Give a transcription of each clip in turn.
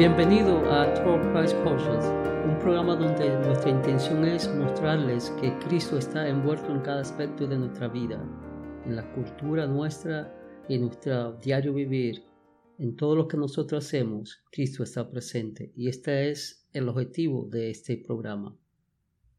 Bienvenido a Troll Price Potions, un programa donde nuestra intención es mostrarles que Cristo está envuelto en cada aspecto de nuestra vida, en la cultura nuestra y en nuestro diario vivir. En todo lo que nosotros hacemos, Cristo está presente y este es el objetivo de este programa.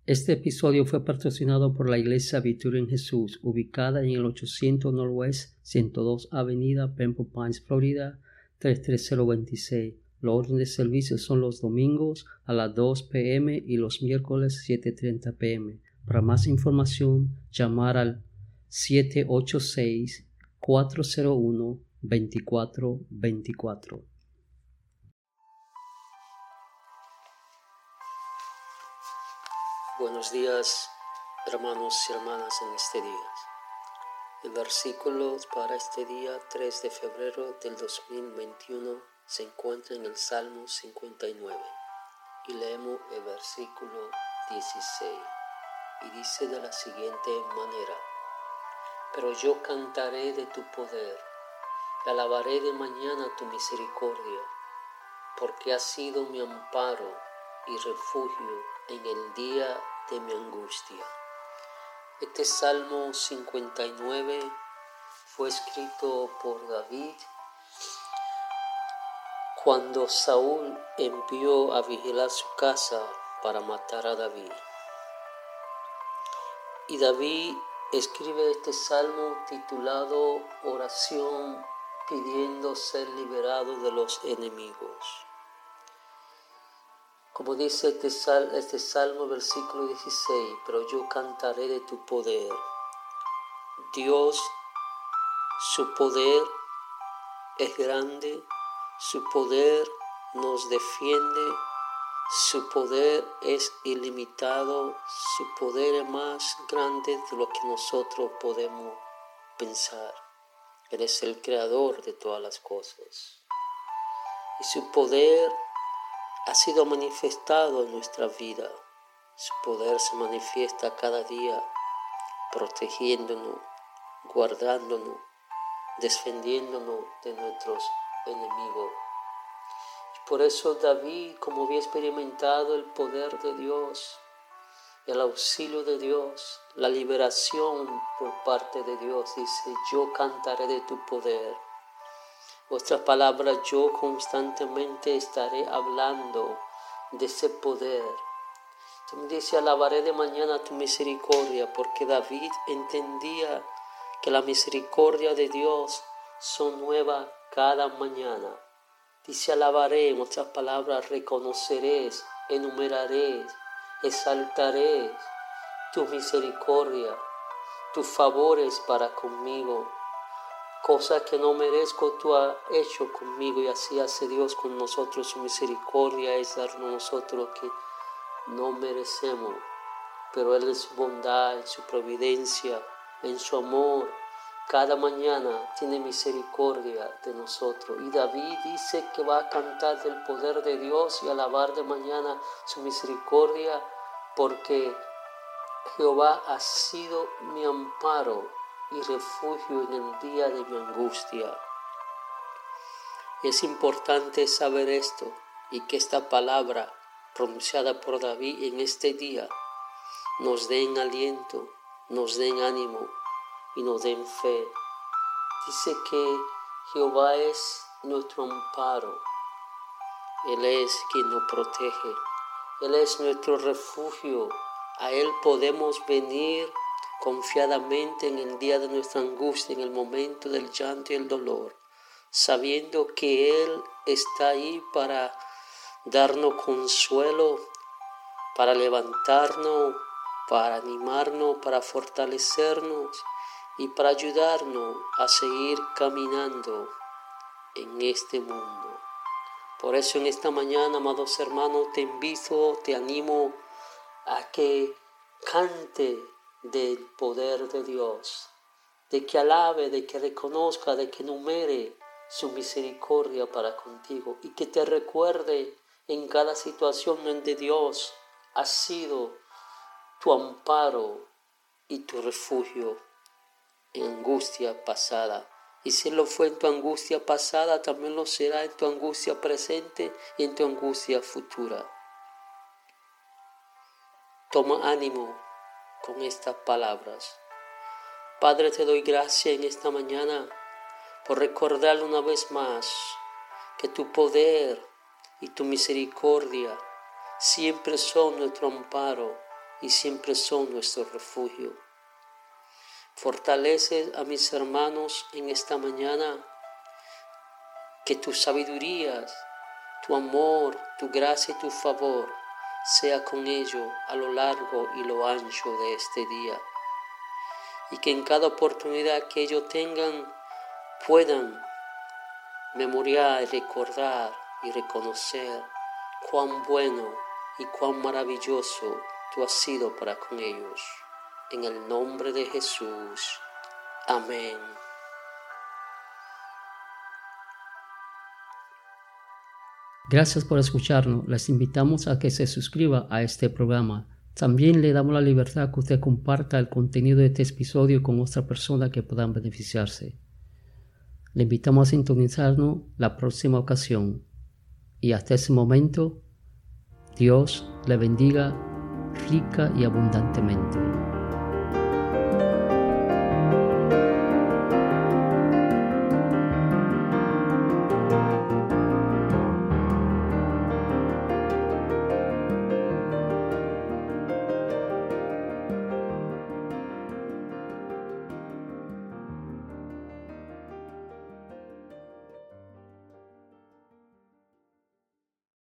Este episodio fue patrocinado por la Iglesia Victoria en Jesús, ubicada en el 800 Northwest 102 Avenida, Pembroke Pines, Florida 33026. Los órdenes de servicio son los domingos a las 2 pm y los miércoles 7.30 pm. Para más información, llamar al 786-401-2424. Buenos días, hermanos y hermanas, en este día. El versículo para este día 3 de febrero del 2021 se encuentra en el Salmo 59 y leemos el versículo 16 y dice de la siguiente manera, pero yo cantaré de tu poder, y alabaré de mañana tu misericordia, porque has sido mi amparo y refugio en el día de mi angustia. Este Salmo 59 fue escrito por David cuando Saúl envió a vigilar su casa para matar a David. Y David escribe este salmo titulado Oración pidiendo ser liberado de los enemigos. Como dice este, este, salmo, versículo 16, pero yo cantaré de tu poder. Dios, su poder es grande, su poder nos defiende, su poder es ilimitado, su poder es más grande de lo que nosotros podemos pensar. Él es el creador de todas las cosas. Y su poder ha sido manifestado en nuestra vida. Su poder se manifiesta cada día, protegiéndonos, guardándonos, defendiéndonos de nuestros enemigos. Por eso David, como había experimentado el poder de Dios, el auxilio de Dios, la liberación por parte de Dios, dice, yo cantaré de tu poder vuestras palabras yo constantemente estaré hablando de ese poder. Tú dice, alabaré de mañana tu misericordia, porque David entendía que la misericordia de Dios son nuevas cada mañana. Dice, alabaré, en otras palabras, reconoceré, enumeraré, exaltaré tu misericordia, tus favores para conmigo cosas que no merezco, tú has hecho conmigo y así hace Dios con nosotros. Su misericordia es darnos nosotros que no merecemos, pero Él en su bondad, en su providencia, en su amor, cada mañana tiene misericordia de nosotros. Y David dice que va a cantar del poder de Dios y alabar de mañana su misericordia porque Jehová ha sido mi amparo y refugio en el día de mi angustia. Es importante saber esto y que esta palabra pronunciada por David en este día nos den aliento, nos den ánimo y nos den fe. Dice que Jehová es nuestro amparo. Él es quien nos protege. Él es nuestro refugio. A Él podemos venir confiadamente en el día de nuestra angustia, en el momento del llanto y el dolor, sabiendo que Él está ahí para darnos consuelo, para levantarnos, para animarnos, para fortalecernos y para ayudarnos a seguir caminando en este mundo. Por eso en esta mañana, amados hermanos, te invito, te animo a que cante del poder de Dios, de que alabe, de que reconozca, de que numere su misericordia para contigo y que te recuerde en cada situación donde Dios ha sido tu amparo y tu refugio angustia pasada Y si lo fue en tu angustia pasada, también lo será en tu angustia presente y en tu angustia futura. Toma ánimo con estas palabras. Padre, te doy gracias en esta mañana por recordar una vez más que tu poder y tu misericordia siempre son nuestro amparo y siempre son nuestro refugio. Fortalece a mis hermanos en esta mañana, que tu sabiduría, tu amor, tu gracia y tu favor sea con ellos a lo largo y lo ancho de este día. Y que en cada oportunidad que ellos tengan puedan memoriar, recordar y reconocer cuán bueno y cuán maravilloso tú has sido para con ellos. En el nombre de Jesús. Amén. Gracias por escucharnos. Les invitamos a que se suscriba a este programa. También le damos la libertad que usted comparta el contenido de este episodio con otra persona que puedan beneficiarse. Le invitamos a sintonizarnos la próxima ocasión. Y hasta ese momento, Dios le bendiga rica y abundantemente.